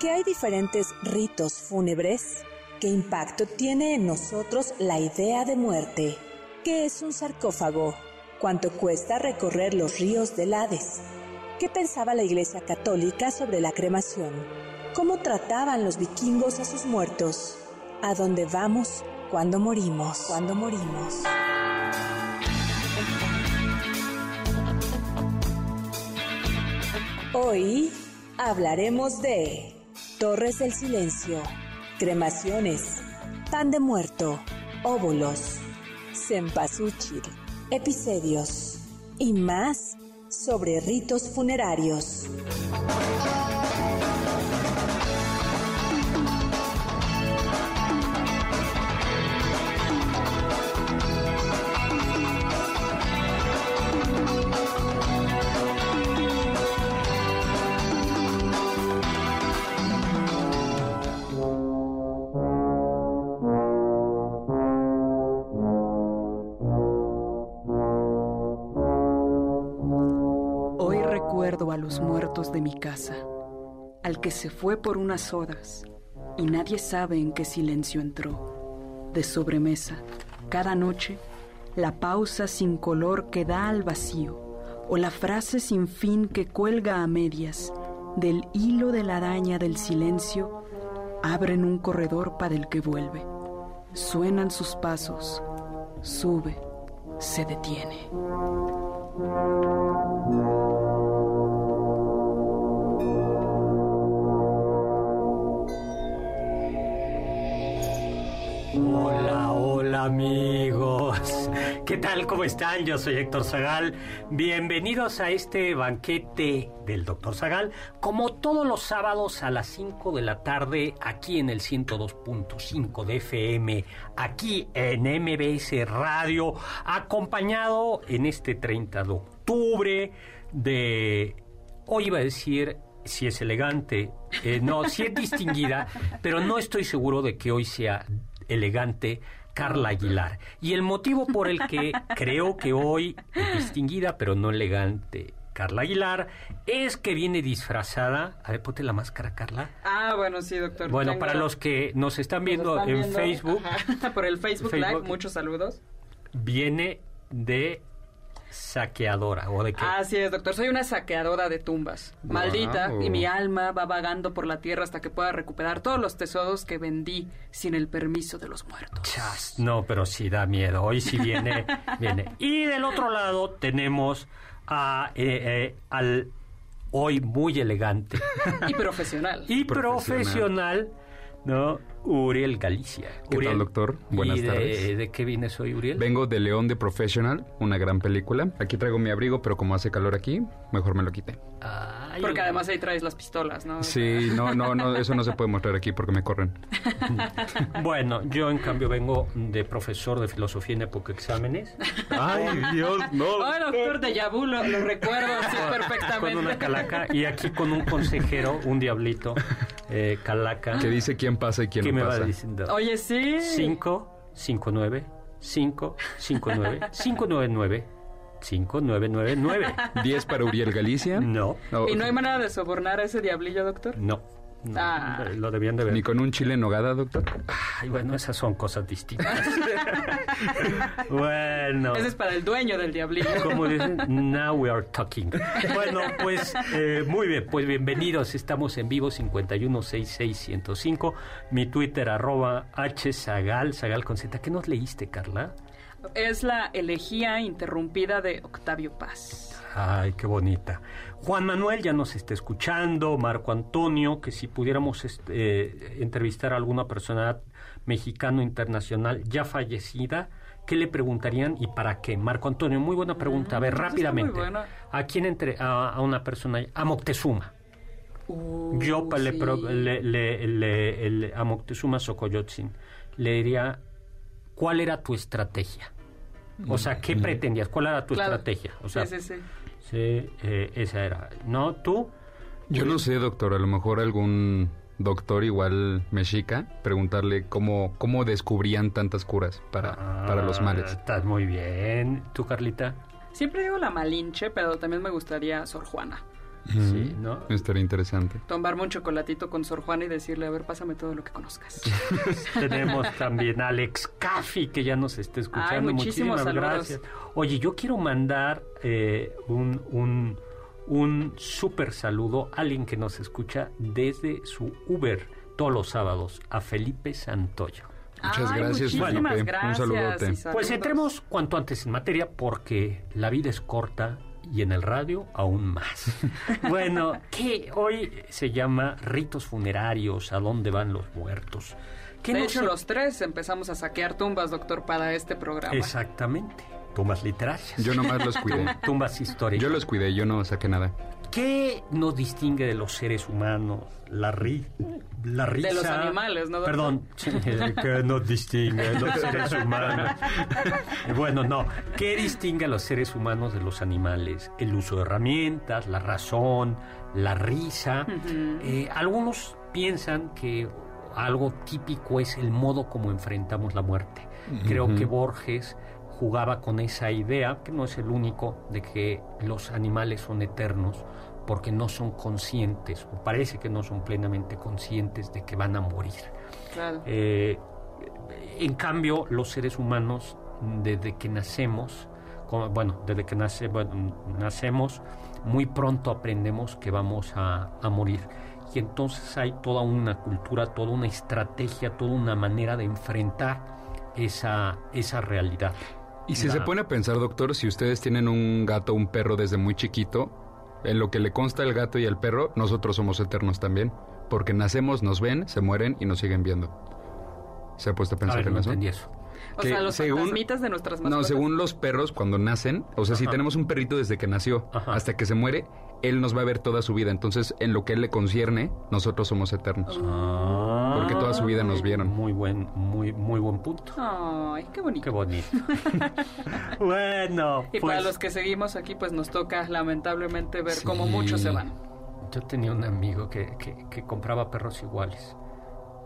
qué hay diferentes ritos fúnebres? ¿Qué impacto tiene en nosotros la idea de muerte? ¿Qué es un sarcófago? ¿Cuánto cuesta recorrer los ríos del Hades? ¿Qué pensaba la Iglesia Católica sobre la cremación? ¿Cómo trataban los vikingos a sus muertos? ¿A dónde vamos cuando morimos? Cuando morimos. Hoy hablaremos de Torres del Silencio, cremaciones, pan de muerto, óvulos Cempasúchil, episodios. Y más sobre ritos funerarios. Los muertos de mi casa, al que se fue por unas horas y nadie sabe en qué silencio entró. De sobremesa, cada noche, la pausa sin color que da al vacío, o la frase sin fin que cuelga a medias, del hilo de la araña del silencio, abren un corredor para el que vuelve. Suenan sus pasos, sube, se detiene. Hola, hola amigos. ¿Qué tal? ¿Cómo están? Yo soy Héctor Zagal. Bienvenidos a este banquete del Doctor Zagal, como todos los sábados a las 5 de la tarde, aquí en el 102.5 de FM, aquí en MBS Radio, acompañado en este 30 de octubre de... Hoy iba a decir si es elegante, eh, no, si es distinguida, pero no estoy seguro de que hoy sea elegante Carla Aguilar. Y el motivo por el que creo que hoy distinguida, pero no elegante, Carla Aguilar, es que viene disfrazada. A ver, ponte la máscara, Carla. Ah, bueno, sí, doctor. Bueno, para los que nos están viendo en Facebook. por el Facebook, Live, muchos saludos. Viene de saqueadora o de qué? Así es, doctor. Soy una saqueadora de tumbas. Maldita. Y mi alma va vagando por la tierra hasta que pueda recuperar todos los tesoros que vendí sin el permiso de los muertos. Chas, no, pero sí da miedo. Hoy sí viene, viene. Y del otro lado tenemos a, eh, eh, al hoy muy elegante. y profesional. y profesional ¿no? Uriel Galicia. ¿Qué tal, doctor? Buenas tardes. De, qué vienes hoy, Uriel? Vengo de León de Professional, una gran película. Aquí traigo mi abrigo, pero como hace calor aquí, mejor me lo quité. porque además ahí traes las pistolas, ¿no? Sí, no, no, no, eso no se puede mostrar aquí porque me corren. bueno, yo en cambio vengo de profesor de filosofía en época exámenes. Ay, Dios, no. Ay, doctor de Yabu, lo, recuerdo así perfectamente. Con una calaca y aquí con un consejero, un diablito, eh, calaca. Que dice quién pasa y quién ¿Qué me pasa. va diciendo? Oye, sí. 5, 5, 9, 5, 5, 9, 5, 9, 9. 5999. 10 para Uriel Galicia. No. No, ¿Y no hay manera de sobornar a ese diablillo, doctor? No. No, Ah. Lo debían de ver. Ni con un chile en nogada, doctor. Ay, bueno, esas son cosas distintas. bueno. Ese es para el dueño del diablillo. Como dicen, now we are talking. Bueno, pues eh, muy bien, pues bienvenidos. Estamos en vivo 5166105. Mi Twitter arroba hzagal, zagal con z. ¿Qué nos leíste, Carla? Es la elegía interrumpida de Octavio Paz. Ay, qué bonita. Juan Manuel ya nos está escuchando, Marco Antonio, que si pudiéramos este, eh, entrevistar a alguna persona mexicano internacional ya fallecida, ¿qué le preguntarían y para qué? Marco Antonio, muy buena pregunta. A ver, está rápidamente. ¿A quién entre a, a una persona? A Moctezuma. Uh, Yo sí. pro- le- le- le- le- a Moctezuma Xocoyotzin le diría, ¿cuál era tu estrategia? O sea, ¿qué pretendías? ¿Cuál era tu Claro. estrategia? O sea, sí, sí, sí. sí, eh, esa era. ¿No? ¿Tú? Yo no sé, doctor, a lo mejor algún doctor igual mexica, preguntarle cómo, cómo descubrían tantas curas para, para los Ah, males. Estás muy bien. ¿Tú, Carlita? Siempre digo la Malinche, pero también me gustaría Sor Juana. Sí, ¿no? Estaría interesante. Tomarme un chocolatito con Sor Juana y decirle, a ver, pásame todo lo que conozcas. Tenemos también a Alex Caffi, que ya nos está escuchando. Ay, Muchísimas saludos. gracias. Oye, yo quiero mandar eh, un, un, un súper saludo a alguien que nos escucha desde su Uber todos los sábados, a Felipe Santoyo. Muchas Ay, gracias, Felipe. Un gracias saludote. y Pues entremos cuanto antes en materia porque la vida es corta y en el radio aún más. bueno, que hoy se llama ritos funerarios, a dónde van los muertos. ¿Qué De no hecho, se- los tres empezamos a saquear tumbas, doctor, para este programa. Exactamente. Tumbas literarias. Yo nomás los cuidé. Tumbas históricas. Yo los cuidé, yo no saqué nada. ¿Qué nos distingue de los seres humanos? La, ri la risa. De los animales, ¿no? Perdón. ¿Qué nos distingue de los seres humanos? bueno, no. ¿Qué distingue a los seres humanos de los animales? El uso de herramientas, la razón, la risa. Eh, algunos piensan que algo típico es el modo como enfrentamos la muerte. Creo que Borges jugaba con esa idea, que no es el único, de que los animales son eternos porque no son conscientes, o parece que no son plenamente conscientes de que van a morir. Claro. Eh, en cambio, los seres humanos, desde que nacemos, bueno, desde que nace, bueno, nacemos, muy pronto aprendemos que vamos a, a morir. Y entonces hay toda una cultura, toda una estrategia, toda una manera de enfrentar esa, esa realidad. Y si se pone a pensar, doctor, si ustedes tienen un gato o un perro desde muy chiquito, en lo que le consta al gato y al perro, nosotros somos eternos también. Porque nacemos, nos ven, se mueren y nos siguen viendo. ¿Se ha puesto a A pensar ver, en no eso? entendí eso. O que sea, los según- fantasmitas de nuestras No, mascotas. según los perros, cuando nacen, o sea, si tenemos un perrito desde que nació Ajá. hasta que se muere, él nos va a ver toda su vida. Entonces, en lo que él le concierne, nosotros somos eternos. Porque toda su vida nos vieron. Muy buen, muy, muy buen punto. Ay, qué bonito. Qué bonito. bueno, Y pues para los que seguimos aquí, pues nos toca lamentablemente ver Sí. cómo muchos se van. yo tenía un amigo que, que- que compraba perros iguales.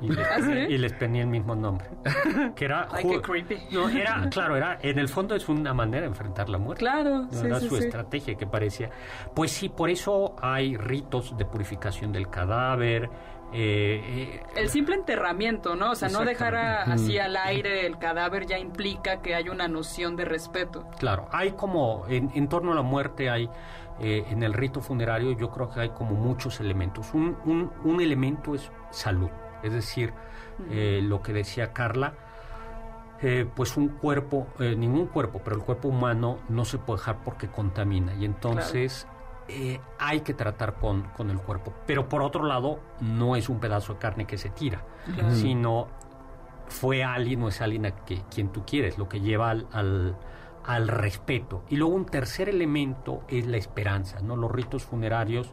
Y, les, ¿Ah, sí? y les ponía el mismo nombre. Que era. Ay, qué creepy. No, era, claro, era, en el fondo es una manera de enfrentar la muerte. Claro, No sí, era sí, su sí. estrategia que parecía. Pues sí, por eso hay ritos de purificación del cadáver. Eh, eh, El simple enterramiento, ¿no? O sea, no dejar a- así al aire el cadáver ya implica que hay una noción de respeto. Claro, hay como, en, en torno a la muerte hay, eh, en el rito funerario yo creo que hay como muchos elementos. Un, un- un elemento es salud, es decir, eh, lo que decía Carla, eh, pues un cuerpo, eh, ningún cuerpo, pero el cuerpo humano no se puede dejar porque contamina y entonces eh, hay que tratar con, con el cuerpo. Pero por otro lado, no es un pedazo de carne que se tira, sino fue alguien o es alguien a que, quien tú quieres, lo que lleva al, al, al respeto. Y luego un tercer elemento es la esperanza, ¿no? Los ritos funerarios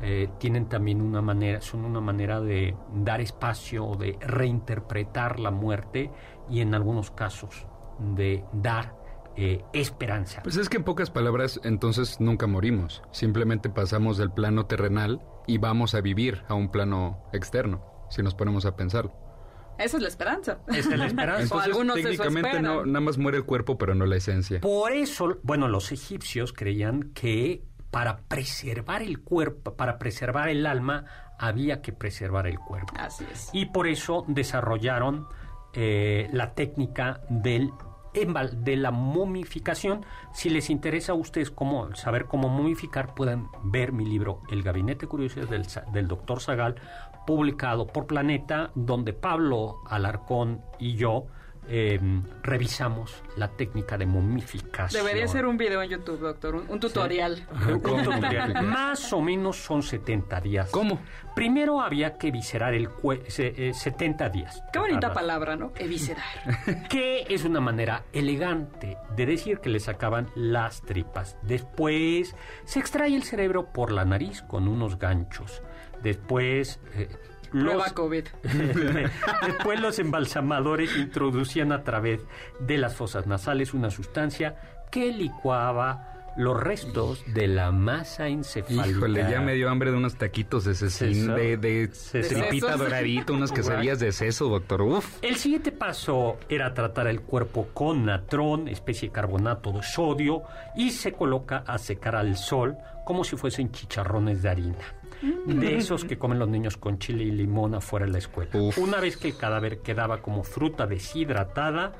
eh, tienen también una manera, son una manera de dar espacio, de reinterpretar la muerte y en algunos casos de dar eh, esperanza. Pues es que en pocas palabras, entonces nunca morimos. Simplemente pasamos del plano terrenal y vamos a vivir a un plano externo, si nos ponemos a pensar. Esa es la esperanza. Esa es la esperanza. Entonces, algunos eso técnicamente no, nada más muere el cuerpo, pero no la esencia. Por eso, bueno, los egipcios creían que para preservar el cuerpo, para preservar el alma, había que preservar el cuerpo. Así es. Y por eso desarrollaron eh, la técnica del de la momificación. Si les interesa a ustedes cómo, saber cómo momificar, pueden ver mi libro El Gabinete Curiosidades del, del Dr. Zagal, publicado por Planeta, donde Pablo Alarcón y yo eh, revisamos la técnica de momificación. Debería ser un video en YouTube, doctor, un, un tutorial. Un tutorial. Más o menos son 70 días. ¿Cómo? Primero había que viscerar el cuerpo, 70 días. Qué bonita Tardas. palabra, ¿no? Eviscerar. Que es una manera elegante de decir que le sacaban las tripas. Después se extrae el cerebro por la nariz con unos ganchos. Después... eh, Prueba los- COVID. Después los embalsamadores introducían a través de las fosas nasales una sustancia que licuaba los restos de la masa encefálica. Híjole, ya me dio hambre de unos taquitos de cecín, Seso. de, de tripita Sesos. doradito, unas quesadillas de seso, doctor. Uf. El siguiente paso era tratar el cuerpo con natrón, especie de carbonato de sodio, y se coloca a secar al sol como si fuesen chicharrones de harina. De esos que comen los niños con chile y limón afuera de la escuela. Uf. Una vez que el cadáver quedaba como fruta deshidratada,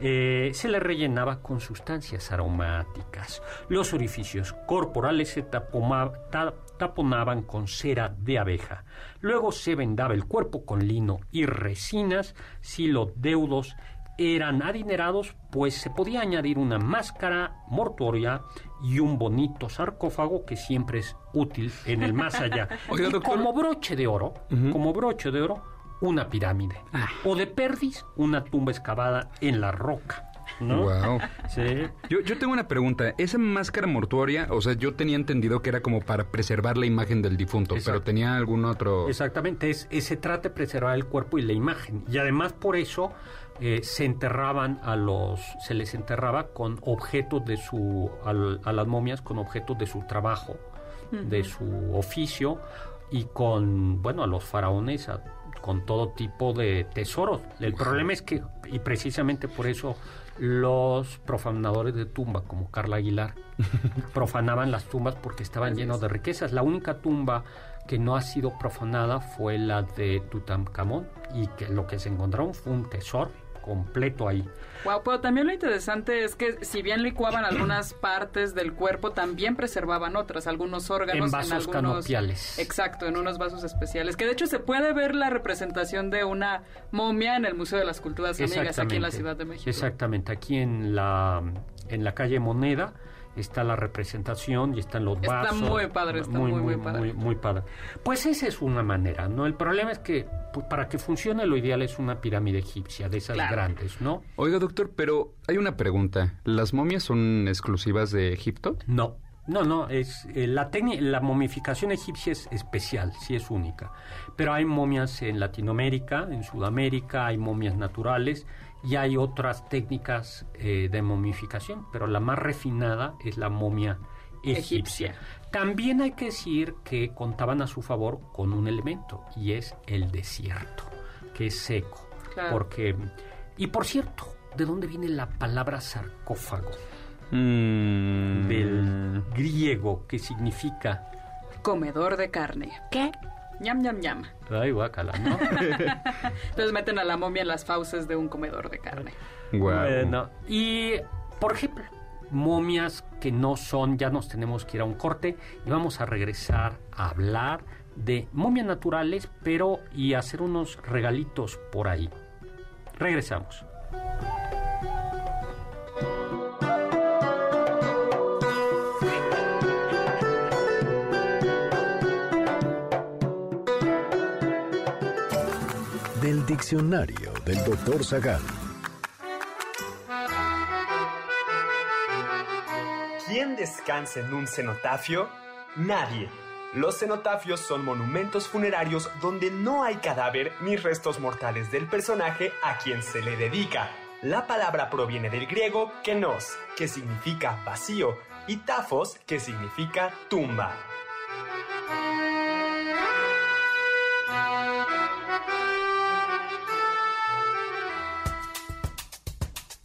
eh, se le rellenaba con sustancias aromáticas. Los orificios corporales se tapoma- ta- taponaban con cera de abeja. Luego se vendaba el cuerpo con lino y resinas. Si los deudos eran adinerados, pues se podía añadir una máscara mortuoria y un bonito sarcófago que siempre es útil en el más allá. Oiga, y doctor. como broche de oro, como broche de oro, una pirámide. Ah. O de perdis, una tumba excavada en la roca. ¿no? Wow. Sí. Yo, yo tengo una pregunta. Esa máscara mortuoria, o sea, yo tenía entendido que era como para preservar la imagen del difunto, Exacto. pero tenía algún otro... Exactamente, es, es- se trata de preservar el cuerpo y la imagen. Y además por eso eh, se enterraban a los, se les enterraba con objetos de su, al- a las momias con objetos de su trabajo, de su oficio y con, bueno, a los faraones a- con todo tipo de tesoros. El problema es que, y precisamente por eso los profanadores de tumba, como Carla Aguilar, profanaban las tumbas porque estaban llenos de riquezas. La única tumba que no ha sido profanada fue la de Tutankamón y que lo que se encontraron fue un tesoro completo ahí. Wow, pero también lo interesante es que si bien licuaban algunas partes del cuerpo, también preservaban otras, algunos órganos En vasos algunos canopiales. Exacto, en unos vasos especiales. Que de hecho se puede ver la representación de una momia en el Museo de las Culturas Amigas aquí en la Ciudad de México. Exactamente, aquí en la en la calle Moneda está la representación y están los Está vasos. muy padre, está muy, muy padre. Muy, muy padre. Pues esa es una manera, ¿no? El problema es que pues, para que funcione lo ideal es una pirámide egipcia, de esas Claro. grandes, ¿no? Oiga, doctor, pero hay una pregunta. ¿Las momias son exclusivas de Egipto? No, no, no, es eh, la técnica, la momificación egipcia es especial, sí es única. Pero hay momias en Latinoamérica, en Sudamérica, hay momias naturales y hay otras técnicas eh, de momificación, pero la más refinada es la momia egipcia. Egipcia. También hay que decir que contaban a su favor con un elemento y es el desierto, que es seco, Claro. porque y por cierto, ¿de dónde viene la palabra sarcófago? Mm, del griego que significa Comedor de carne. ¿Qué? Ñam, ñam, ñam. ay guácala, ¿no? Entonces meten a la momia en las fauces de un comedor de carne. Bueno, y por ejemplo, momias que no son, ya nos tenemos que ir a un corte y vamos a regresar a hablar de momias naturales, pero y hacer unos regalitos por ahí. Regresamos. Del diccionario del doctor Zagal. ¿Quién descansa en un cenotafio? Nadie. Los cenotafios son monumentos funerarios donde no hay cadáver ni restos mortales del personaje a quien se le dedica. La palabra proviene del griego kenos, que significa vacío, y tafos, que significa tumba.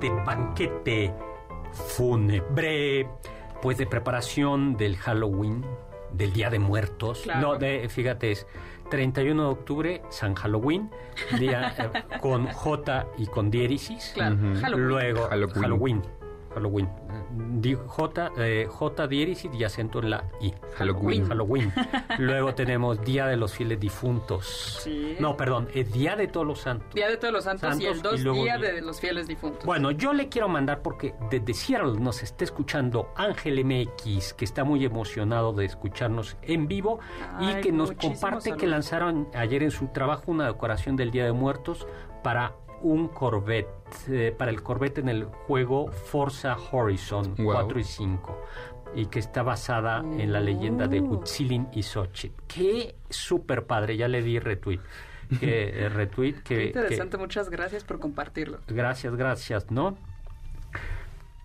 Este banquete fúnebre, pues de preparación del Halloween, del Día de Muertos. Claro. No, de, fíjate, es 31 de octubre, San Halloween, día eh, con J y con diéresis. Claro, Halloween. Luego, Halloween. Halloween. Halloween. J, eh, J diéresis y acento en la I. Halloween. Halloween. Luego tenemos Día de los Fieles Difuntos. Sí. No, perdón, es Día de Todos los Santos. Día de Todos los Santos, y el Santos, 2 y luego Día de los Fieles Difuntos. Bueno, yo le quiero mandar porque desde Seattle nos está escuchando Ángel MX, que está muy emocionado de escucharnos en vivo Ay, y que nos comparte que lanzaron ayer en su trabajo una decoración del Día de Muertos para un Corvette, eh, para el Corvette en el juego Forza Horizon Wow. 4 y 5 y que está basada en la leyenda de Oh. Huitzilin y Xochitl. Qué súper padre, ya le di retweet. Que, eh, retweet que, Qué que- interesante, muchas gracias por compartirlo. Gracias, gracias, ¿no?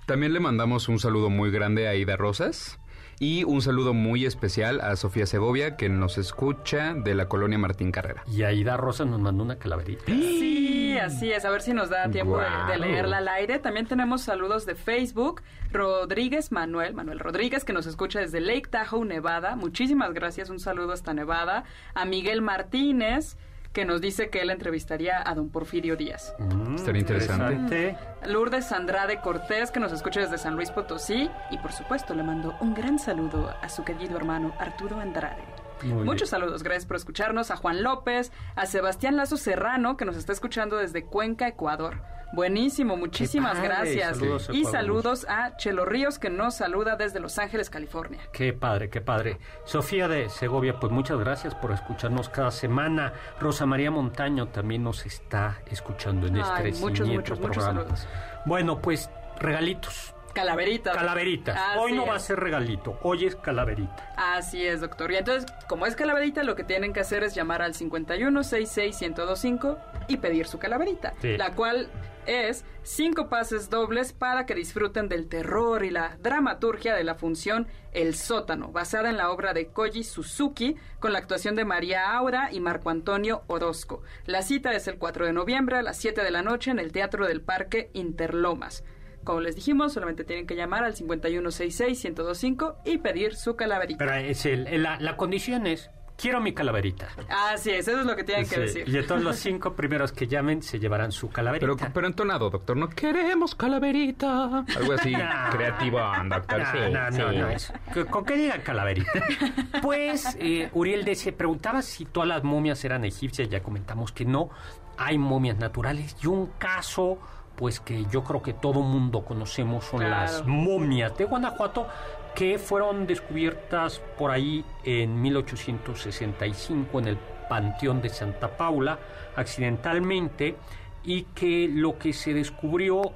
También le mandamos un saludo muy grande a Ida Rosas y un saludo muy especial a Sofía Segovia, que nos escucha de la colonia Martín Carrera. Y Aida Rosa nos mandó una calaverita. Sí, así es. A ver si nos da tiempo de, leerla al aire. También tenemos saludos de Facebook. Rodríguez Manuel, Manuel Rodríguez, que nos escucha desde Lake Tahoe, Nevada. Muchísimas gracias. Un saludo hasta Nevada. A Miguel Martínez, que nos dice que él entrevistaría a don Porfirio Díaz. Mm, Estaría interesante. Lourdes Andrade Cortés, que nos escucha desde San Luis Potosí. Y por supuesto, le mando un gran saludo a su querido hermano Arturo Andrade. Muy Muchos bien. saludos, gracias por escucharnos. A Juan López, a Sebastián Lazo Serrano, que nos está escuchando desde Cuenca, Ecuador. Buenísimo, muchísimas gracias. saludos y saludos a Chelo Ríos, que nos saluda desde Los Ángeles, California. Qué padre, qué padre. Sofía de Segovia, pues muchas gracias por escucharnos cada semana. Rosa María Montaño también nos está escuchando en Ay, este muchos, muchos, muchos programa. saludos. Bueno, pues regalitos. Calaveritas. Calaveritas. Así Hoy no va a ser regalito, hoy es calaverita. Así es, doctor. Y entonces, como es calaverita, lo que tienen que hacer es llamar al 5166-1025 y pedir su calaverita, Sí. la cual es cinco pases dobles para que disfruten del terror y la dramaturgia de la función El sótano, basada en la obra de Koji Suzuki, con la actuación de María Aura y Marco Antonio Orozco. La cita es el 4 de noviembre a las 7 de la noche en el Teatro del Parque Interlomas. Como les dijimos, solamente tienen que llamar al 5166-1025 y pedir su calaverita. Pero es el, la, la condición es, quiero mi calaverita. Así es, eso es lo que tienen que decir. Y de todos los cinco primeros que llamen se llevarán su calaverita. Pero, pero entonado, doctor, no queremos calaverita. Algo así No. creativo, doctor. No, sí, no, sí. no, no, eso. ¿Con qué diga calaverita? Pues, eh, Uriel se preguntaba si todas las momias eran egipcias, ya comentamos que no. Hay momias naturales y un caso, pues que yo creo que todo mundo conocemos, son Claro. las momias de Guanajuato que fueron descubiertas por ahí en 1865 en el Panteón de Santa Paula, accidentalmente, y que lo que se descubrió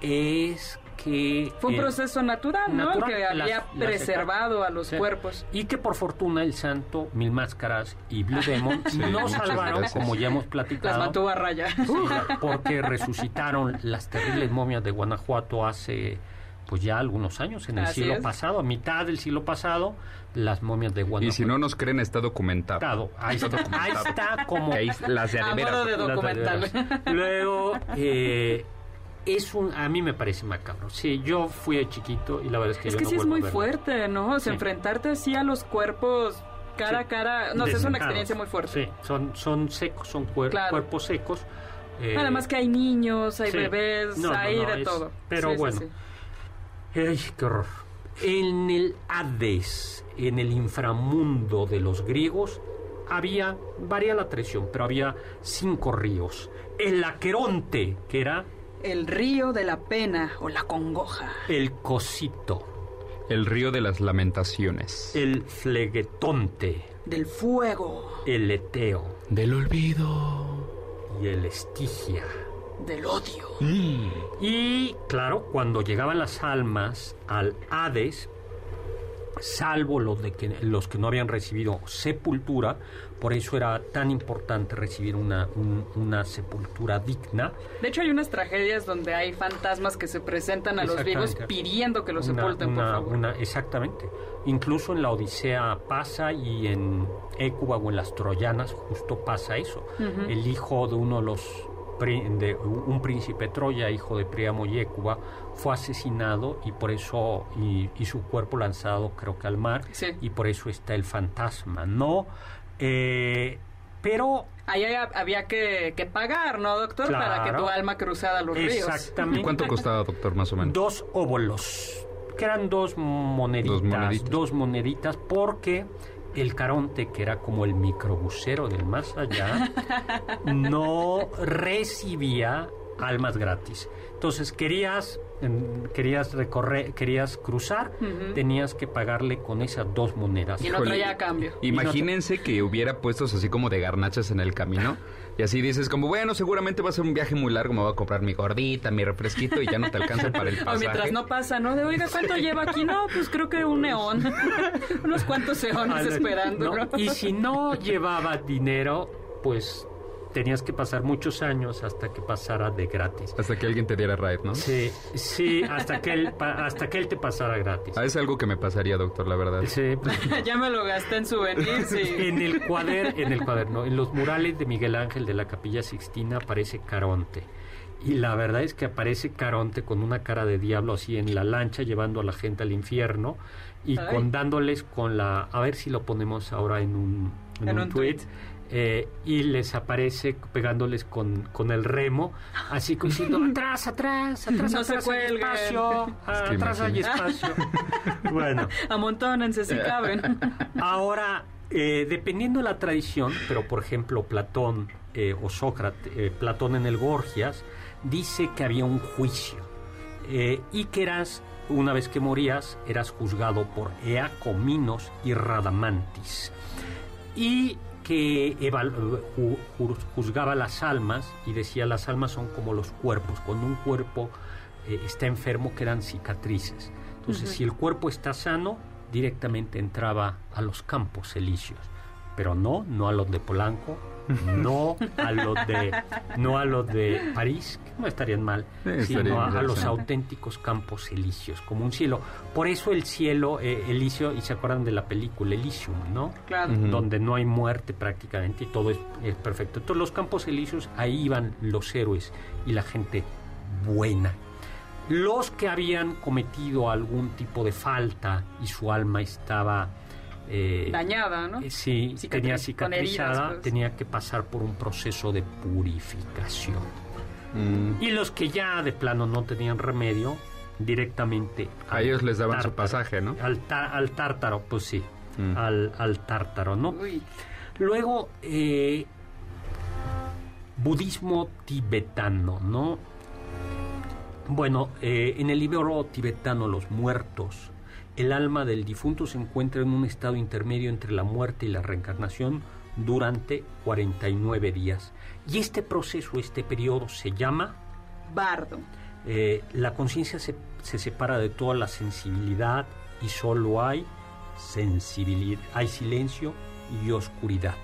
es que... Fue un eh, proceso natural, ¿no? natural, que las- había las- preservado a los Sí. cuerpos. Y que por fortuna el santo, Mil Máscaras y Blue Demon Sí, no salvaron, gracias. como ya hemos Las platicado. mantuvo a raya. Sí, porque resucitaron las terribles momias de Guanajuato hace pues ya algunos años, en el Así siglo es. pasado, a mitad del siglo pasado, las momias de Guanajuato. Y si no nos creen, está documentado. Ahí está, ahí está como... Que ahí las de documental. Las. Luego, eh, es un, a mí me parece macabro. Sí, yo fui de chiquito y la verdad es que Es yo que no sí es muy fuerte, ¿no? O sea, Sí. enfrentarte así a los cuerpos cara a Sí. cara. No sé, es una experiencia muy fuerte. Sí, son, son secos, son cuer- Claro. cuerpos secos. eh, Además que hay niños, hay sí. bebés, No, hay no, de es- todo. pero bueno. Ay, qué horror. En el Hades, en el inframundo de los griegos, había, varía la tradición, pero había cinco ríos. El Aqueronte, que era El río de la pena o la congoja. el Cosito. El río de las lamentaciones. El Flegetonte, Del fuego, el Eteo Del olvido. y el Estigia. del odio. Y claro, cuando llegaban las almas al Hades, salvo los, de que, los que no habían recibido sepultura, por eso era tan importante recibir una, un- una sepultura digna. De hecho, hay unas tragedias donde hay fantasmas que se presentan a los vivos pidiendo que los Una- sepulten, por una- favor. una- exactamente. Incluso en la Odisea pasa y en Écuba o en las Troyanas justo pasa eso. El hijo de uno de los de un príncipe Troya, hijo de Priamo y Écuba, fue asesinado y por eso, y, su cuerpo lanzado creo que al mar, y por eso está el fantasma, ¿no? Eh, pero... Ahí había que, pagar, ¿no, doctor? Para que tu alma cruzara los ríos. Exactamente. ¿Cuánto costaba, doctor, más o menos? Dos óbolos, que eran dos moneditas, dos moneditas, dos moneditas porque el Caronte, que era como el microbusero del más allá, no recibía almas gratis. Entonces querías querías recorrer, querías cruzar, tenías que pagarle con esas dos monedas. Y no traía cambio. Imagínense que hubiera puestos así como de garnachas en el camino. Y así dices como, bueno, seguramente va a ser un viaje muy largo, me voy a comprar mi gordita, mi refresquito y ya no te alcanza para el pasaje. O mientras no pasa, ¿no? De, oiga, ¿cuánto lleva aquí? No, pues creo que un neón. Unos cuantos eones esperando. Y si no llevaba dinero, pues tenías que pasar muchos años hasta que pasara de gratis. Hasta que alguien te diera ride, ¿no? Sí, sí, hasta que él, hasta que él te pasara gratis. Ah, es algo que me pasaría, doctor, la verdad. Sí. ya me lo gasté en souvenir, sí. en el cuaderno, en el cuaderno, en los murales de Miguel Ángel de la Capilla Sixtina aparece Caronte. Y la verdad es que aparece Caronte con una cara de diablo así en la lancha llevando a la gente al infierno y con dándoles con la a ver si lo ponemos ahora en un, en, un, tweet eh, y les aparece pegándoles con, con el remo, así como diciendo atrás, atrás, atrás, no atrás, hay espacio, atrás hay espacio. bueno. Amontónense si caben. Ahora, eh, dependiendo de la tradición, pero por ejemplo Platón eh, o Sócrates, Platón en el Gorgias, dice que había un juicio y que eras, una vez que morías, eras juzgado por Eacominos y Radamantis. Y que juzgaba las almas y decía las almas son como los cuerpos. Cuando un cuerpo eh, está enfermo quedan cicatrices. Entonces, si el cuerpo está sano, directamente entraba a los campos elíseos. Pero no, no a los de Polanco, no a los de no a los de París, que no estarían mal, sino a, los auténticos campos elíseos, como un cielo. Por eso el cielo eh, elíseo, y se acuerdan de la película Elysium, ¿no? Claro. Donde no hay muerte prácticamente y todo es, perfecto. Entonces los campos elíseos, ahí iban los héroes y la gente buena. Los que habían cometido algún tipo de falta y su alma estaba eh, dañada, ¿no? Eh, sí, tenía cicatrizada, pues. tenía que pasar por un proceso de purificación. Mm. Y los que ya de plano no tenían remedio, directamente... A ellos les daban su pasaje, ¿no? Al, al tártaro, pues sí, mm. al, al, tártaro, ¿no? Luego, eh, budismo tibetano, ¿no? Bueno, en el libro tibetano Los Muertos, el alma del difunto se encuentra en un estado intermedio entre la muerte y la reencarnación durante 49 días. Y este proceso, este periodo se llama... Bardo. Eh, la conciencia se, separa de toda la sensibilidad y solo hay sensibilidad, hay silencio y oscuridad.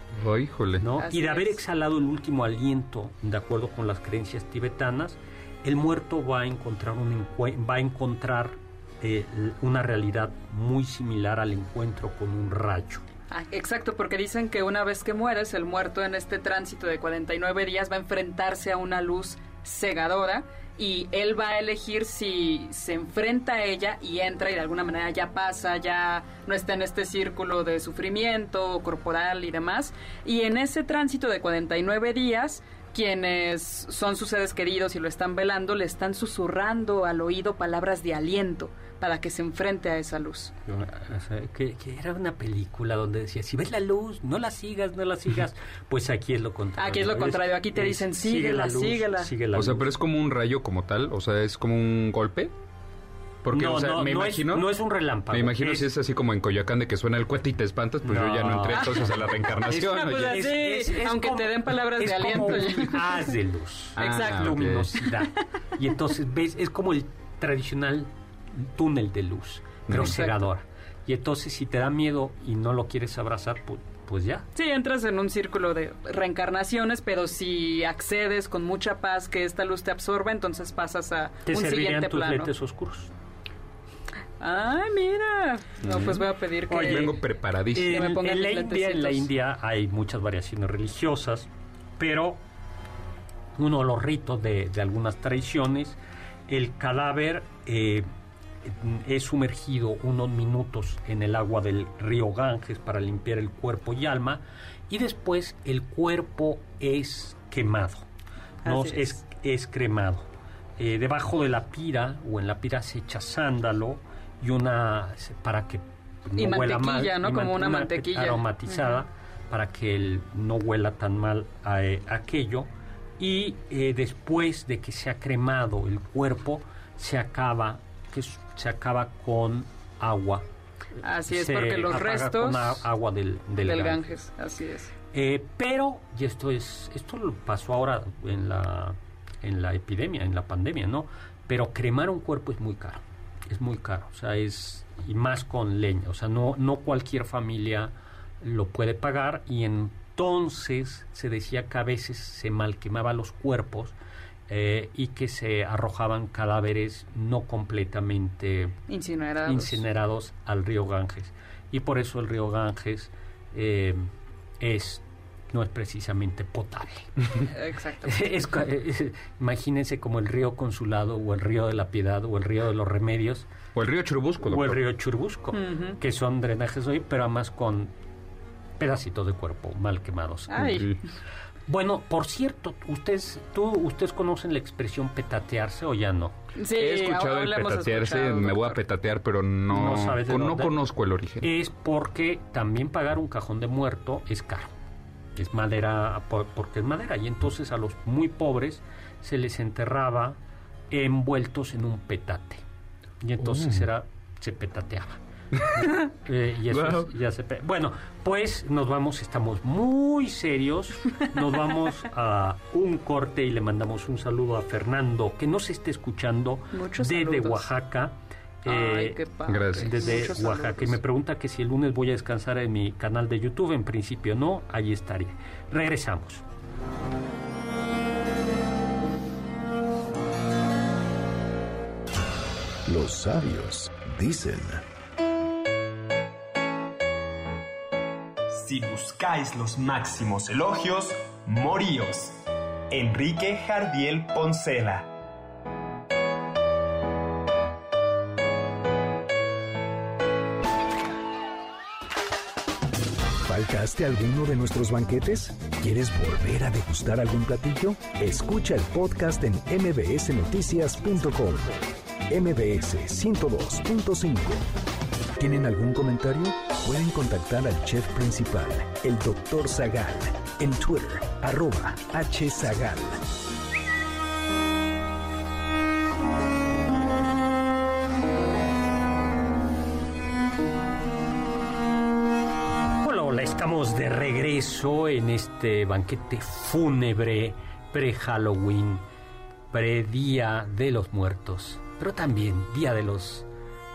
¿no? Y de haber exhalado el último aliento, de acuerdo con las creencias tibetanas, el muerto va a encontrar, un va a encontrar eh, una realidad muy similar al encuentro con un rayo. Ah, exacto, porque dicen que una vez que mueres, el muerto en este tránsito de 49 días va a enfrentarse a una luz cegadora y él va a elegir si se enfrenta a ella y entra y de alguna manera ya pasa, ya no está en este círculo de sufrimiento corporal y demás. Y en ese tránsito de 49 días, quienes son sus seres queridos y lo están velando, le están susurrando al oído palabras de aliento para que se enfrente a esa luz. que, era una película donde decía, si ves la luz, no la sigas, no la sigas. Pues aquí es lo contrario. Aquí es lo contrario, aquí te dicen, síguela, síguela. o sea, pero es como un rayo como tal, o sea, es como un golpe. Porque, no, o sea, no, me imagino. Es, no es un relámpago. Me imagino si es así como en Coyoacán de que suena el cohete y te espantas, pues yo ya no entré entonces a la reencarnación. es, aunque te den palabras de aliento. Como haz de luz. Ah, Exacto. Luminosidad. Y entonces, ves, es como el tradicional túnel de luz, pero cegador. Y entonces si te da miedo y no lo quieres abrazar, pues, pues, ya. Sí, entras en un círculo de reencarnaciones, pero si accedes con mucha paz que esta luz te absorbe, entonces pasas a te un siguiente tus plano. lentes oscuros. Ay, mira. No, pues voy a pedir que... vengo preparadísimo. En, la India, en la India hay muchas variaciones religiosas, pero uno de los ritos de, de algunas tradiciones, el cadáver eh, es sumergido unos minutos en el agua del río Ganges para limpiar el cuerpo y alma y después el cuerpo es quemado, no es. es. es cremado. Eh, debajo de la pira o en la pira se echa sándalo y una para que no Y huela mal ¿no? y Como una mantequilla. aromatizada para que el- no huela tan mal a, eh, aquello y eh, después de que se ha cremado el cuerpo se acaba que s- se acaba con agua Así es, Se porque los restos con agua del, del, del Ganges. Ganges, así es. Eh, pero, y esto es, esto lo pasó ahora en la, en la epidemia, en la pandemia, ¿no? Pero cremar un cuerpo es muy caro, es muy caro, o sea, es, y más con leña, o sea, no, no cualquier familia lo puede pagar y entonces se decía que a veces se mal quemaba los cuerpos eh, y que se arrojaban cadáveres no completamente Incinerados. incinerados al río Ganges. Y por eso el río Ganges eh, es no es precisamente potable. Exacto. Es imagínense como el río Consulado o el río de la Piedad o el río de los Remedios O el río Churubusco, o el doctor. río Churubusco, que son drenajes hoy, pero además con pedacitos de cuerpo mal quemados. Ay, Sí. Bueno, por cierto, ustedes, tú, ustedes conocen la expresión petatearse o ya no. sí, He escuchado el petatearse, escuchado, me voy a petatear, pero no, No sabes de con- no conozco el origen. es porque también pagar un cajón de muerto es caro. Es madera, por- porque es madera. Y entonces a los muy pobres se les enterraba envueltos en un petate. Y entonces Oh. era, se petateaba. Eh, y eso Wow. es- ya se bueno, pues nos vamos, estamos muy serios. Nos vamos a un corte y le mandamos un saludo a Fernando, que nos esté escuchando Muchos desde saludos. Oaxaca. Ay, Eh, qué padre. gracias. desde Muchos Oaxaca. Y saludos. me pregunta que si el lunes voy a descansar en mi canal de YouTube. En principio no, ahí estaré. Regresamos. Los sabios dicen, Si buscáis los máximos elogios, moríos. Enrique Jardiel Poncela. ¿faltaste alguno de nuestros banquetes? ¿Quieres volver a degustar algún platillo? Escucha el podcast en mbsnoticias.com. MBS 102.5. ¿Tienen algún comentario? Pueden contactar al chef principal, el Dr. Zagal, en Twitter, arroba hzagal. Hola, hola, estamos de regreso en este banquete fúnebre pre-Halloween, pre-Día de los Muertos, pero también Día de los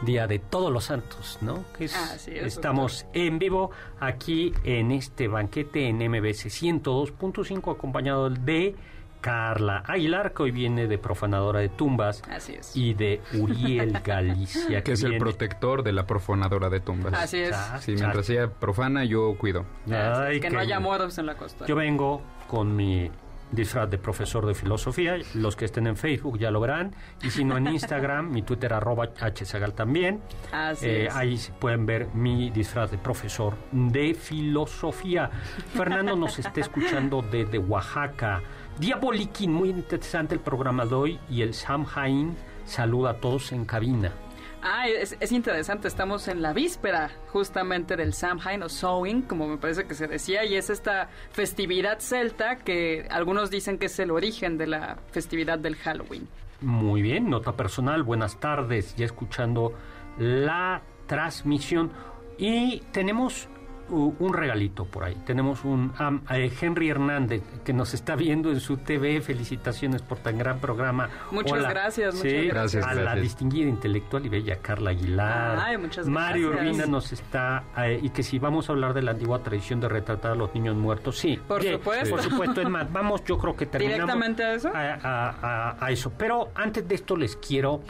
Día de Todos los Santos, ¿no? Que es- Así es, estamos en vivo aquí en este banquete en MBC 102.5 acompañado de Carla Aguilar, que hoy viene de profanadora de tumbas, Así es. y de Uriel Galicia, que es el protector de la profanadora de tumbas. Así es. Chas, Sí, chas. mientras ella profana, yo cuido. Ay, que qué no haya muertos en la costa. Yo vengo con mi disfraz de profesor de filosofía. Los que estén en Facebook ya lo verán. Y si no en Instagram, mi Twitter arroba hzagal también. Así Eh, es. ahí se pueden ver mi disfraz de profesor de filosofía. Fernando nos está escuchando desde Oaxaca. Diaboliquín, muy interesante el programa de hoy. Y el Sam Hain saluda a todos en cabina. Ah, es, es interesante, estamos en la víspera justamente del Samhain o Samhain, como me parece que se decía, y es esta festividad celta que algunos dicen que es el origen de la festividad del Halloween. Muy bien, nota personal, buenas tardes, ya escuchando la transmisión. Y tenemos un regalito por ahí. Tenemos un am- eh, Henry Hernández que nos está viendo en su TV. Felicitaciones por tan gran programa. Muchas gracias, muchas Sí, gracias. A la distinguida intelectual y bella Carla Aguilar. Ay, muchas Mario gracias. Urbina nos está. eh, y que si vamos a hablar de la antigua tradición de retratar a los niños muertos, sí. Por supuesto. Por supuesto, es más, vamos, yo creo que terminamos. ¿Directamente a eso? a, a- a- a eso. Pero antes de esto les quiero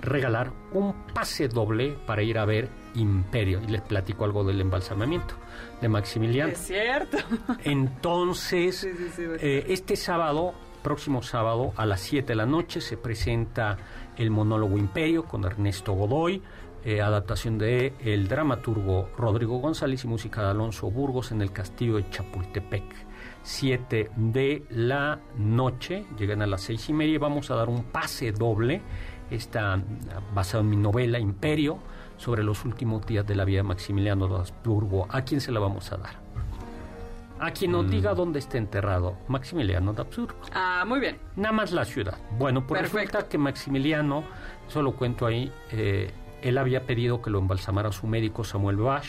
regalar un pase doble para ir a ver Imperio y les platico algo del embalsamamiento de Maximiliano. Es cierto. Entonces, Sí, sí, sí. eh, este sábado próximo sábado a las 7 de la noche se presenta el monólogo Imperio con Ernesto Godoy, eh, adaptación de el dramaturgo Rodrigo González y música de Alonso Burgos en el castillo de Chapultepec. 7 de la noche, llegan a las seis y media vamos a dar un pase doble, está basado en mi novela Imperio, sobre los últimos días de la vida de Maximiliano de Habsburgo. ¿A quién se la vamos a dar? A quien nos Mm. diga dónde está enterrado Maximiliano de Habsburgo. Ah, muy bien. Nada más la ciudad. Bueno, pues Perfecto. resulta que Maximiliano, solo cuento ahí, eh, él había pedido que lo embalsamara su médico Samuel Bach.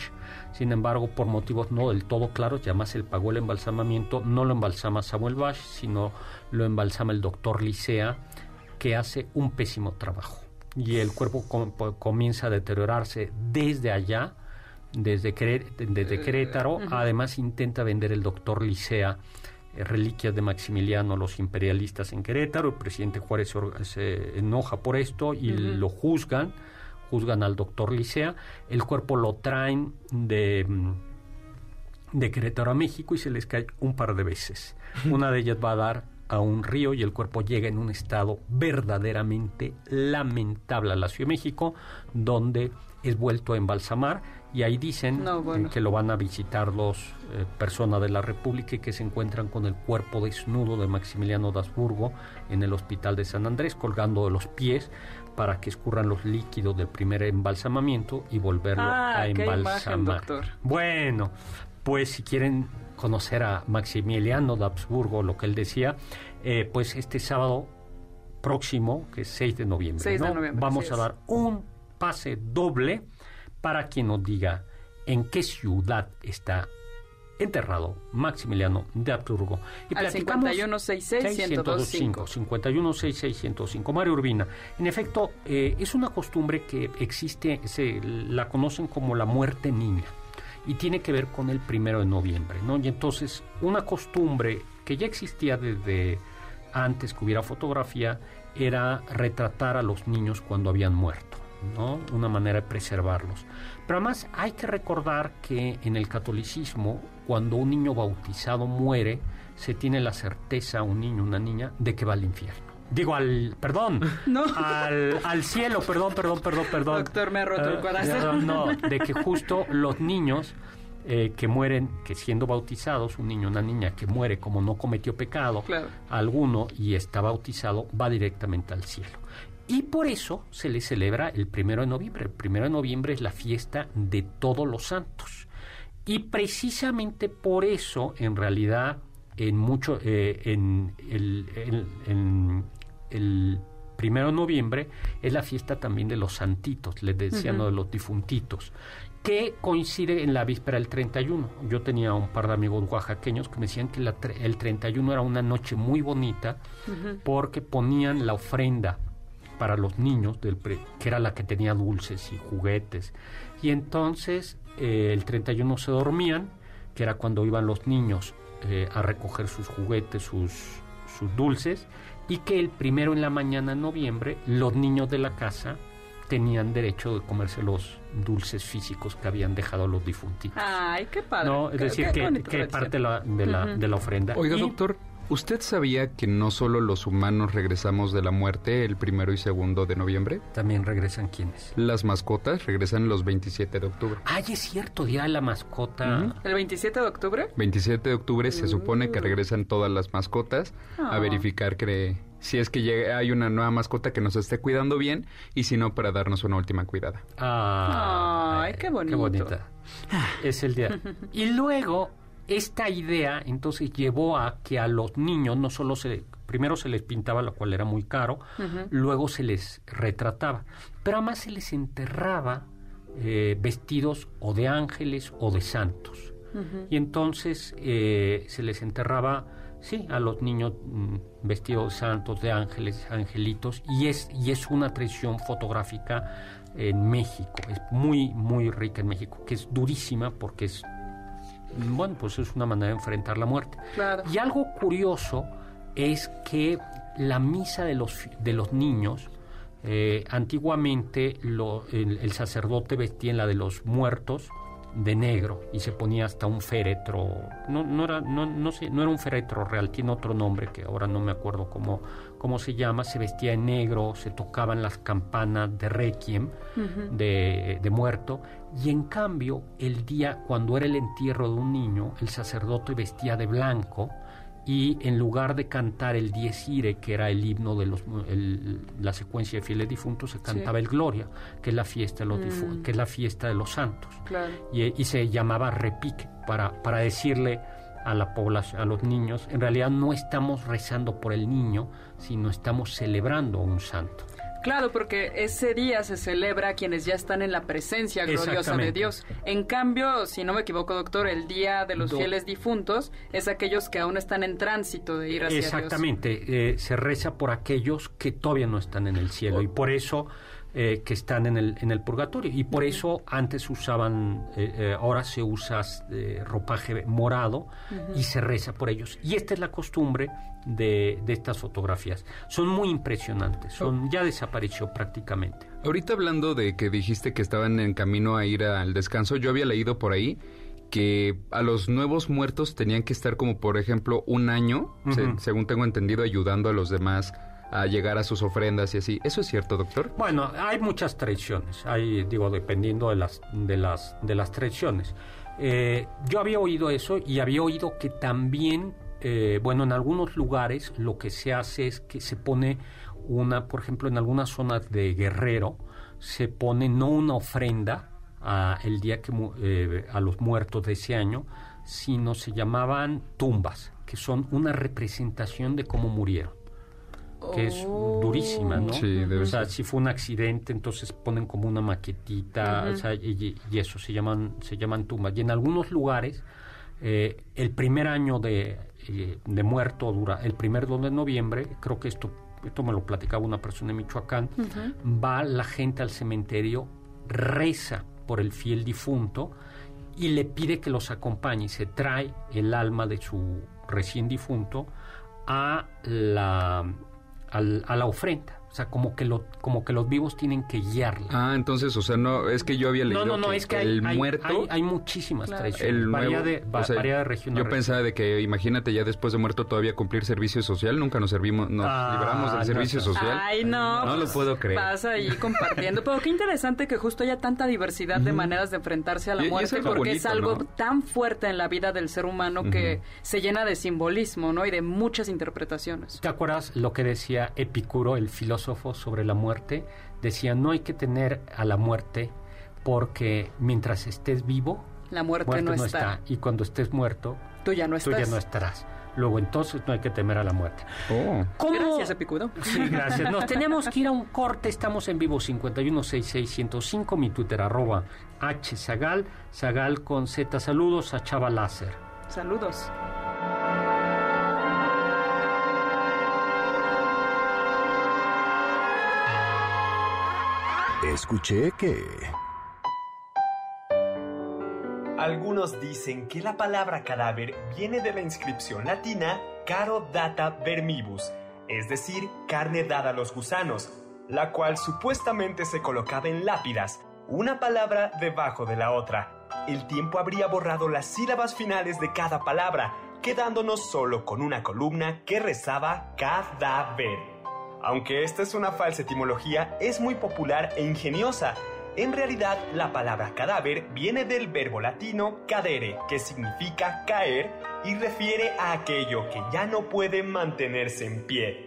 Sin embargo, por motivos no del todo claros, ya más él pagó el embalsamamiento, no lo embalsama Samuel Bach, sino lo embalsama el doctor Licea, que hace un pésimo trabajo. Y el cuerpo com- po- comienza a deteriorarse desde allá, desde, desde Querétaro. Además, intenta vender el doctor Licea eh, reliquias de Maximiliano a los imperialistas en Querétaro. El presidente Juárez se enoja por esto y lo juzgan, juzgan al doctor Licea. El cuerpo lo traen de, mm, de Querétaro a México y se les cae un par de veces. Una de ellas va a dar a un río y el cuerpo llega en un estado verdaderamente lamentable a la Ciudad de México, donde es vuelto a embalsamar y ahí dicen No, bueno. eh, que lo van a visitar los eh, personas de la República y que se encuentran con el cuerpo desnudo de Maximiliano de Habsburgo en el hospital de San Andrés, colgando de los pies para que escurran los líquidos del primer embalsamamiento y volverlo Ah, a qué imagen, embalsamar. Bueno, pues si quieren conocer a Maximiliano de Habsburgo, lo que él decía, eh, pues este sábado próximo, que es 6 de noviembre, 6 de ¿no? noviembre, vamos a dar un pase doble para quien nos diga en qué ciudad está enterrado Maximiliano de Habsburgo. Al 5166-1025. 5166-1025. Mario Urbina. En efecto, eh, es una costumbre que existe, se la conocen como la muerte niña y tiene que ver con el primero de noviembre, ¿no? Y entonces, una costumbre que ya existía desde antes que hubiera fotografía era retratar a los niños cuando habían muerto, ¿no? Una manera de preservarlos. Pero además hay que recordar que en el catolicismo, cuando un niño bautizado muere, se tiene la certeza, un niño, una niña, de que va al infierno. Digo, al, perdón, No. al, al cielo, perdón, perdón, perdón, perdón. Doctor, me ha roto el Eh, corazón. No, de que justo los niños eh, que mueren, que siendo bautizados, un niño, una niña que muere como no cometió pecado Claro. alguno y está bautizado, va directamente al cielo. Y por eso se le celebra el primero de noviembre. El primero de noviembre es la fiesta de todos los santos. Y precisamente por eso, en realidad, en mucho, eh, en el, en- en el primero de noviembre es la fiesta también de los santitos, les decían, ¿no? de los difuntitos, que coincide en la víspera del 31. Yo tenía un par de amigos oaxaqueños que me decían que la el 31 era una noche muy bonita porque ponían la ofrenda para los niños, del pre- que era la que tenía dulces y juguetes. Y entonces eh, el 31 se dormían, que era cuando iban los niños eh, a recoger sus juguetes, sus, sus dulces, y que el primero en la mañana de noviembre los niños de la casa tenían derecho de comerse los dulces físicos que habían dejado los difuntitos. Ay, qué padre. no, es Qué- decir, qué que, parte de la, de, la, de la ofrenda. Oiga, Y- doctor, ¿usted sabía que no solo los humanos regresamos de la muerte el primero y segundo de noviembre? También regresan quienes. Las mascotas regresan los 27 de octubre. Ay, es cierto, día de la mascota. ¿El 27 de octubre? 27 de octubre se supone que regresan todas las mascotas a Ah. verificar que si es que llega- hay una nueva mascota que nos esté cuidando bien y si no para darnos una última cuidada. Ah, Ay, qué bonito. bonita. Es el día. Y luego, esta idea entonces llevó a que a los niños no solo se. Primero se les pintaba, lo cual era muy caro, luego se les retrataba, pero además se les enterraba eh, vestidos o de ángeles o de santos. Y entonces eh, se les enterraba, sí, a los niños mm, vestidos de santos, de ángeles, angelitos, y es, y es una tradición fotográfica en México, es muy, muy rica en México, que es durísima porque es, bueno, pues es una manera de enfrentar la muerte. Claro. Y algo curioso es que la misa de los, de los niños, eh, antiguamente lo- el, el sacerdote vestía en la de los muertos, de negro y se ponía hasta un féretro. No, no, era, no, no, sé, no era un féretro real, tiene otro nombre que ahora no me acuerdo cómo, cómo se llama. Se vestía en negro, se tocaban las campanas de requiem, de, de muerto. Y en cambio, el día, cuando era el entierro de un niño, el sacerdote vestía de blanco y en lugar de cantar el Dies Irae, que era el himno de los, la secuencia de fieles difuntos, se cantaba el Gloria, que es la fiesta de los, mm. que es la fiesta de los santos. Y, se llamaba repique para, para decirle a la población, a los niños, en realidad no estamos rezando por el niño, sino estamos celebrando a un santo. Claro, porque ese día se celebra a quienes ya están en la presencia gloriosa de Dios. En cambio, si no me equivoco, doctor, el día de los fieles difuntos es aquellos que aún están en tránsito de ir hacia Dios. Exactamente, eh, se reza por aquellos que todavía no están en el cielo y por eso eh, que están en el, en el purgatorio. Y por eso antes usaban, eh, eh, ahora se usa ropaje morado y se reza por ellos. Y esta es la costumbre de, de estas fotografías. Son muy impresionantes, son, ya desapareció prácticamente. Ahorita hablando de que dijiste que estaban en camino a ir al descanso, yo había leído por ahí que a los nuevos muertos tenían que estar como por ejemplo un año, según tengo entendido, ayudando a los demás a llegar a sus ofrendas y así. ¿Eso es cierto, doctor? Bueno, hay muchas tradiciones, hay, digo, dependiendo de las, de las, de las tradiciones. Eh, yo había oído eso y había oído que también, eh, bueno, en algunos lugares lo que se hace es que se pone una, por ejemplo, en algunas zonas de Guerrero, se pone no una ofrenda a el día que eh, a los muertos de ese año, sino se llamaban tumbas, que son una representación de cómo murieron que es durísima, ¿no? Sí, o sea, si fue un accidente, entonces ponen como una maquetita, o sea, y, eso se llaman se llaman tumbas. Y en algunos lugares eh, el primer año de, eh, de muerto dura el primer 2 de noviembre, creo que esto esto me lo platicaba una persona en Michoacán, va la gente al cementerio, reza por el fiel difunto y le pide que los acompañe y se trae el alma de su recién difunto a la a la ofrenda. O sea, como que, lo, como que los vivos tienen que guiarla. Ah, entonces, o sea, no, es que yo había leído no, no, no, es que el hay, muerto... Hay, muchísimas tradiciones, el nuevo, de, de región Yo pensaba de que, imagínate, ya después de muerto todavía cumplir servicio social, nunca nos servimos, nos ah, libramos del servicio social. Ay, no. No lo pues, puedo creer. Vas ahí compartiendo. Pero qué interesante que justo haya tanta diversidad de maneras de enfrentarse a la muerte, porque es algo tan fuerte en la vida del ser humano que se llena de simbolismo, ¿no? Y de muchas interpretaciones. ¿Te acuerdas lo que decía Epicuro, el filósofo, sobre la muerte, decía, no hay que tener a la muerte porque mientras estés vivo, la muerte, no, está. Y cuando estés muerto, tú ya no, estás. ya no estarás. Luego entonces no hay que temer a la muerte. Oh. Gracias, Epicudo. Sí, gracias. Nos tenemos que ir a un corte. Estamos en vivo 5166105, mi Twitter arroba hzagal, zagal con z. Saludos a Chava Láser. Saludos. Escuché que... Algunos dicen que la palabra cadáver viene de la inscripción latina caro data vermibus, es decir, carne dada a los gusanos, la cual supuestamente se colocaba en lápidas, una palabra debajo de la otra. El tiempo habría borrado las sílabas finales de cada palabra, quedándonos solo con una columna que rezaba cadáver. Aunque esta es una falsa etimología, es muy popular e ingeniosa. En realidad, la palabra cadáver viene del verbo latino cadere, que significa caer y refiere a aquello que ya no puede mantenerse en pie.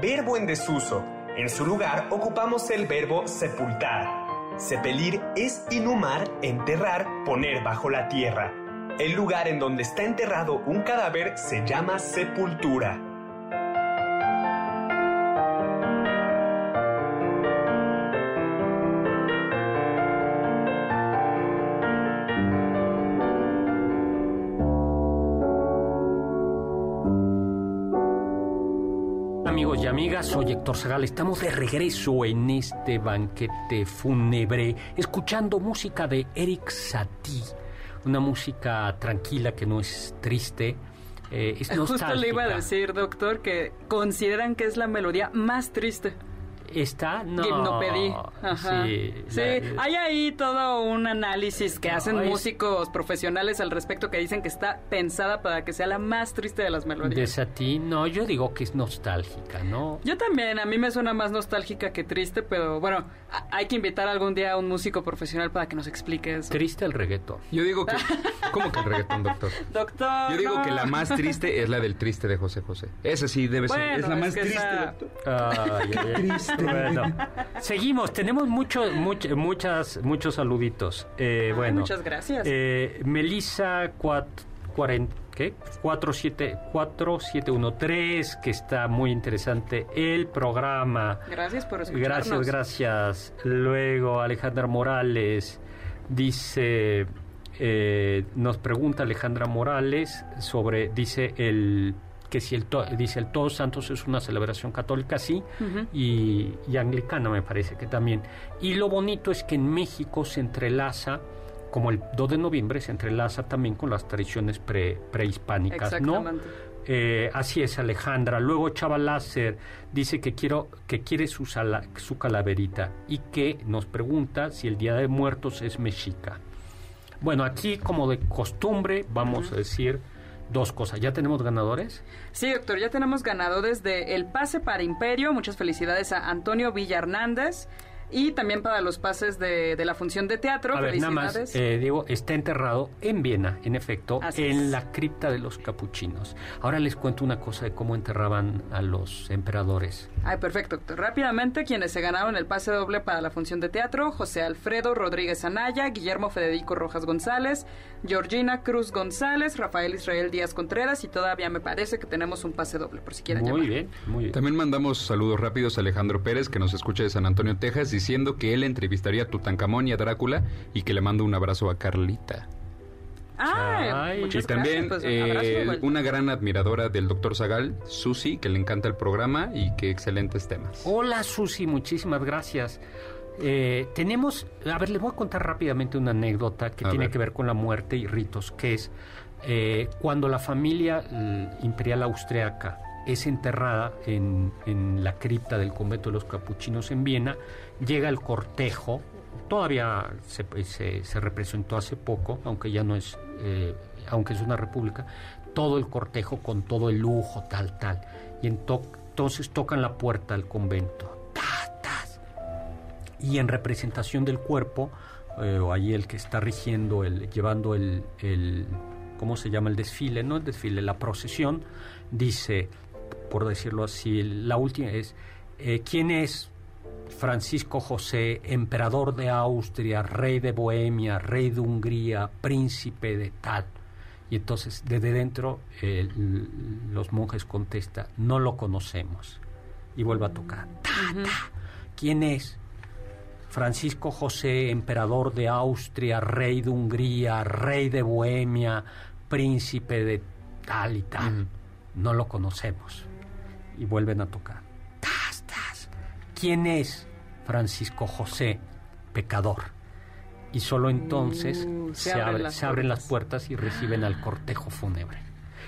verbo en desuso. En su lugar ocupamos el verbo sepultar. Sepelir es inhumar, enterrar, poner bajo la tierra. El lugar en donde está enterrado un cadáver se llama sepultura. Amigas, soy Héctor Zagal. Estamos de regreso en este banquete fúnebre, escuchando música de Eric Satie, una música tranquila que no es triste. eh, es Justo le iba a decir, doctor, que consideran que es la melodía más triste. ¿Está? No. Gimnopedí. Ajá. Sí. Sí, la- hay ahí todo un análisis que No, hacen es- músicos profesionales al respecto que dicen que está pensada para que sea la más triste de las de melodías. Satie, no, yo digo que es nostálgica, ¿no? Yo también, a mí me suena más nostálgica que triste, pero bueno, a- hay que invitar algún día a un músico profesional para que nos explique eso. Triste el reggaetón. Yo digo que... ¿Cómo que el reggaetón, doctor? Doctor. Yo digo no. que la más triste es la del triste de José José. Esa sí debe ser. Es la es más triste, doctor. Ay, ay, ay. Bueno, seguimos. Tenemos mucho, much- muchas, muchos saluditos. Eh, Ay, bueno, muchas gracias. Eh, Melissa cuat- cuaren- ¿qué? 47 4713, que está muy interesante el programa. Gracias por escucharnos. Gracias, gracias. Luego Alejandra Morales dice, eh, nos pregunta Alejandra Morales sobre, dice el que si el to- dice el Todos Santos es una celebración católica, sí, y, y anglicana me parece que también. Y lo bonito es que en México se entrelaza, como el 2 de noviembre, se entrelaza también con las tradiciones pre- prehispánicas, ¿no? Eh, así es, Alejandra. Luego Chava Láser dice que, quiero, que quiere su, sala- su calaverita y que nos pregunta si el Día de Muertos es mexica. Bueno, aquí como de costumbre vamos a decir dos cosas. ¿Ya tenemos ganadores? Sí, doctor, ya tenemos ganadores de El Pase para Imperio. Muchas felicidades a Antonio Villa Hernández. Y también para los pases de, de la función de teatro. A ver, nada felicidades. más, eh, Diego, está enterrado en Viena, en efecto, Así en es. la cripta de los capuchinos. Ahora les cuento una cosa de cómo enterraban a los emperadores. Ay, perfecto, doctor. Rápidamente, quienes se ganaron el pase doble para la función de teatro, José Alfredo Rodríguez Anaya, Guillermo Federico Rojas González, Georgina Cruz González, Rafael Israel Díaz Contreras y todavía me parece que tenemos un pase doble, por si quieren Muy llamar. bien, muy bien. También mandamos saludos rápidos a Alejandro Pérez, que nos escucha de San Antonio, Texas, diciendo que él entrevistaría a Tutankamón y a Drácula y que le manda un abrazo a Carlita. Muchas y también gracias, pues, eh, una gran admiradora del doctor Zagal, Susi, que le encanta el programa y que excelentes temas. Hola Susi, muchísimas gracias. Eh, tenemos, a ver, les voy a contar rápidamente una anécdota que A tiene ver. que ver con la muerte y ritos, que es eh, cuando la familia eh, imperial austriaca es enterrada en, en la cripta del convento de los capuchinos en Viena, llega el cortejo, todavía se, se- se representó hace poco, aunque ya no es, eh, aunque es una república, todo el cortejo con todo el lujo, tal, tal. Y ento- entonces tocan la puerta del convento. Y en representación del cuerpo, eh, o ahí el que está rigiendo, el, llevando el, el, ¿cómo se llama? El desfile, no el desfile, la procesión, dice, por decirlo así, la última es, eh, ¿quién es Francisco José, emperador de Austria, rey de Bohemia, rey de Hungría, príncipe de tal? Y entonces desde dentro eh, los monjes contestan, no lo conocemos. Y vuelve a tocar. Ta, ta. ¿Quién es? Francisco José, emperador de Austria, rey de Hungría, rey de Bohemia, príncipe de tal y tal. No lo conocemos. Y vuelven a tocar. Tas, tas. ¿Quién es Francisco José, pecador? Y solo entonces Uh, se, se abren abre- las se abren las puertas. puertas y reciben al cortejo fúnebre.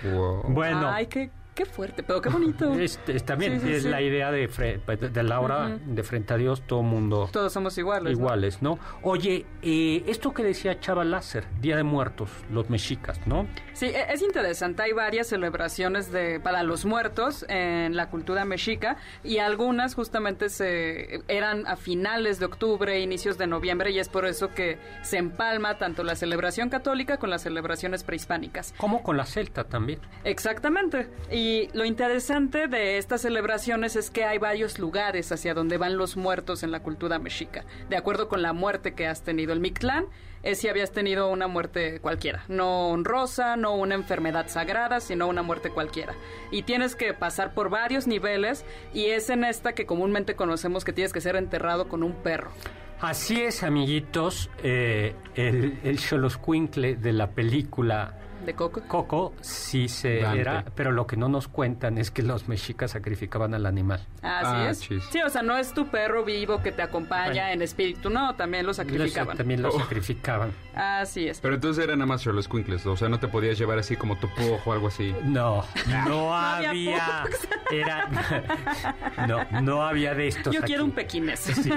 Wow. Bueno, Ay, qué, qué fuerte, pero qué bonito. es, es también Sí, sí, es sí. la idea de, fre- de la hora de frente a Dios, todo mundo Todos somos iguales. ¿no? iguales, ¿no? Oye, eh, esto que decía Chava Láser, Día de Muertos, los mexicas, ¿no? Sí, e- es interesante. Hay varias celebraciones de para los muertos en la cultura mexica y algunas justamente se eran a finales de octubre, inicios de noviembre y es por eso que se empalma tanto la celebración católica con las celebraciones prehispánicas. Como con la celta también. Exactamente. Y, Y lo interesante de estas celebraciones es que hay varios lugares hacia donde van los muertos en la cultura mexica. De acuerdo con la muerte que has tenido. El Mictlán es si habías tenido una muerte cualquiera. No honrosa, no una enfermedad sagrada, sino una muerte cualquiera. Y tienes que pasar por varios niveles y es en esta que comúnmente conocemos que tienes que ser enterrado con un perro. Así es, amiguitos, eh, el, el de la película ¿De Coco? Coco sí se Dante. era, pero lo que no nos cuentan es que los mexicas sacrificaban al animal. Así Ah, es. chis. Sí, o sea, no es tu perro vivo que te acompaña Bueno. en espíritu, no, también lo sacrificaban. Los- también lo Oh. sacrificaban. Así es. Pero entonces era nada más los quinkles, o sea, no te podías llevar así como tu pujo o algo así. No, no había había, era, no, no había de estos. Yo quiero un pequinés. Sí,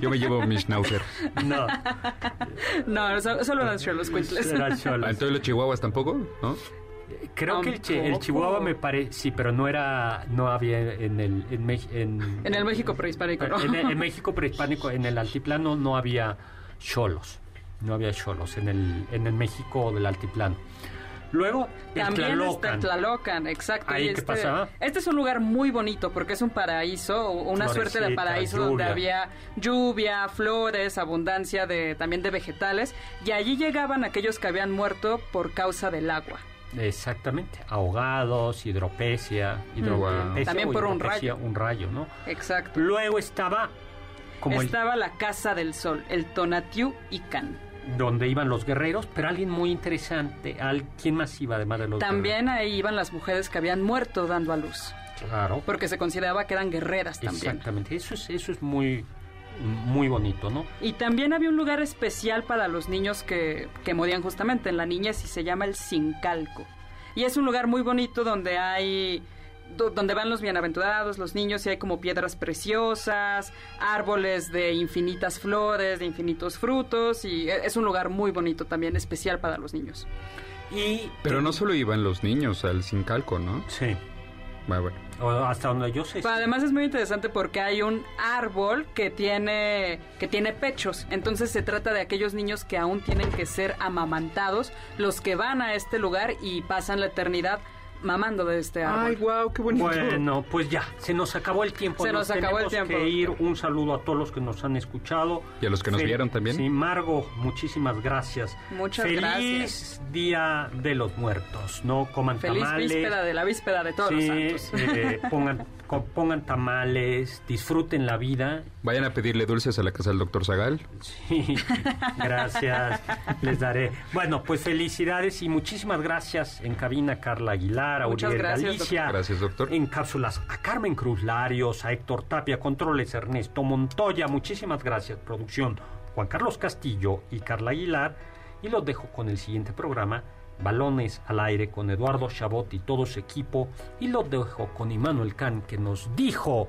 Yo me llevo mi schnauzer. no, No, so- solo los los Quintles. era Ah. Entonces los chihuahuas tampoco, ¿no? Creo que el, chi- el chihuahua me parece, sí, pero no era, no había en el, en, en, En el México prehispánico, ¿no? en, en México prehispánico, en el altiplano no había cholos, no había cholos en el, en el México del altiplano. Luego, También Tlalocan. está Tlalocan, exacto. ¿Ahí y qué este, pasaba? Este es un lugar muy bonito porque es un paraíso, una suerte de paraíso donde había lluvia, flores, abundancia de también de vegetales. Y allí llegaban aquellos que habían muerto por causa del agua. Exactamente, ahogados, hidropecia, Wow. hidropecia También por un hidropecia, un rayo, ¿no? Exacto. Luego estaba como el- Estaba la Casa del Sol, el Tonatiuh Ican. Donde iban los guerreros, pero alguien muy interesante, al ¿quién más iba además de los También ahí iban las mujeres que habían muerto dando a luz? Claro. porque se consideraba que eran guerreras también. Exactamente, eso es, eso es muy, muy bonito, ¿no? Y también había un lugar especial para los niños que, que morían justamente en la niñez y se llama el Sincalco. Y es un lugar muy bonito donde hay donde van los bienaventurados, los niños, y hay como piedras preciosas, árboles de infinitas flores, de infinitos frutos, y e- es un lugar muy bonito también, especial para los niños. Y Pero no solo iban los niños al Sincalco, ¿no? sí, Bueno, bueno. o hasta donde yo sé. Pero además es muy interesante porque hay un árbol que tiene que tiene pechos. Entonces se trata de aquellos niños que aún tienen que ser amamantados, los que van a este lugar y pasan la eternidad mamando de este árbol. wow, qué Bueno, pues ya, se nos acabó el tiempo. Se nos acabó el tenemos tiempo. que ir. Un saludo a todos los que nos han escuchado. Y a los que nos Fel- vieron también. Sí, Margo, muchísimas gracias. Muchas Feliz gracias. Día de los Muertos. No coman Feliz tamales. víspera de la víspera de todos Sí, los santos. eh, pongan, co- pongan tamales, disfruten la vida. Vayan a pedirle dulces a la casa del doctor Zagal. Sí, gracias, les daré. Bueno, pues felicidades y muchísimas gracias en cabina Carla Aguilar, a Muchas Uriel gracias, Galicia. Gracias, doctor. En cápsulas a Carmen Cruz Larios, a Héctor Tapia, controles Ernesto Montoya. Muchísimas gracias, producción Juan Carlos Castillo y Carla Aguilar. Y los dejo con el siguiente programa, Balones al aire con Eduardo Chabot y todo su equipo. Y los dejo con Immanuel Can que nos dijo,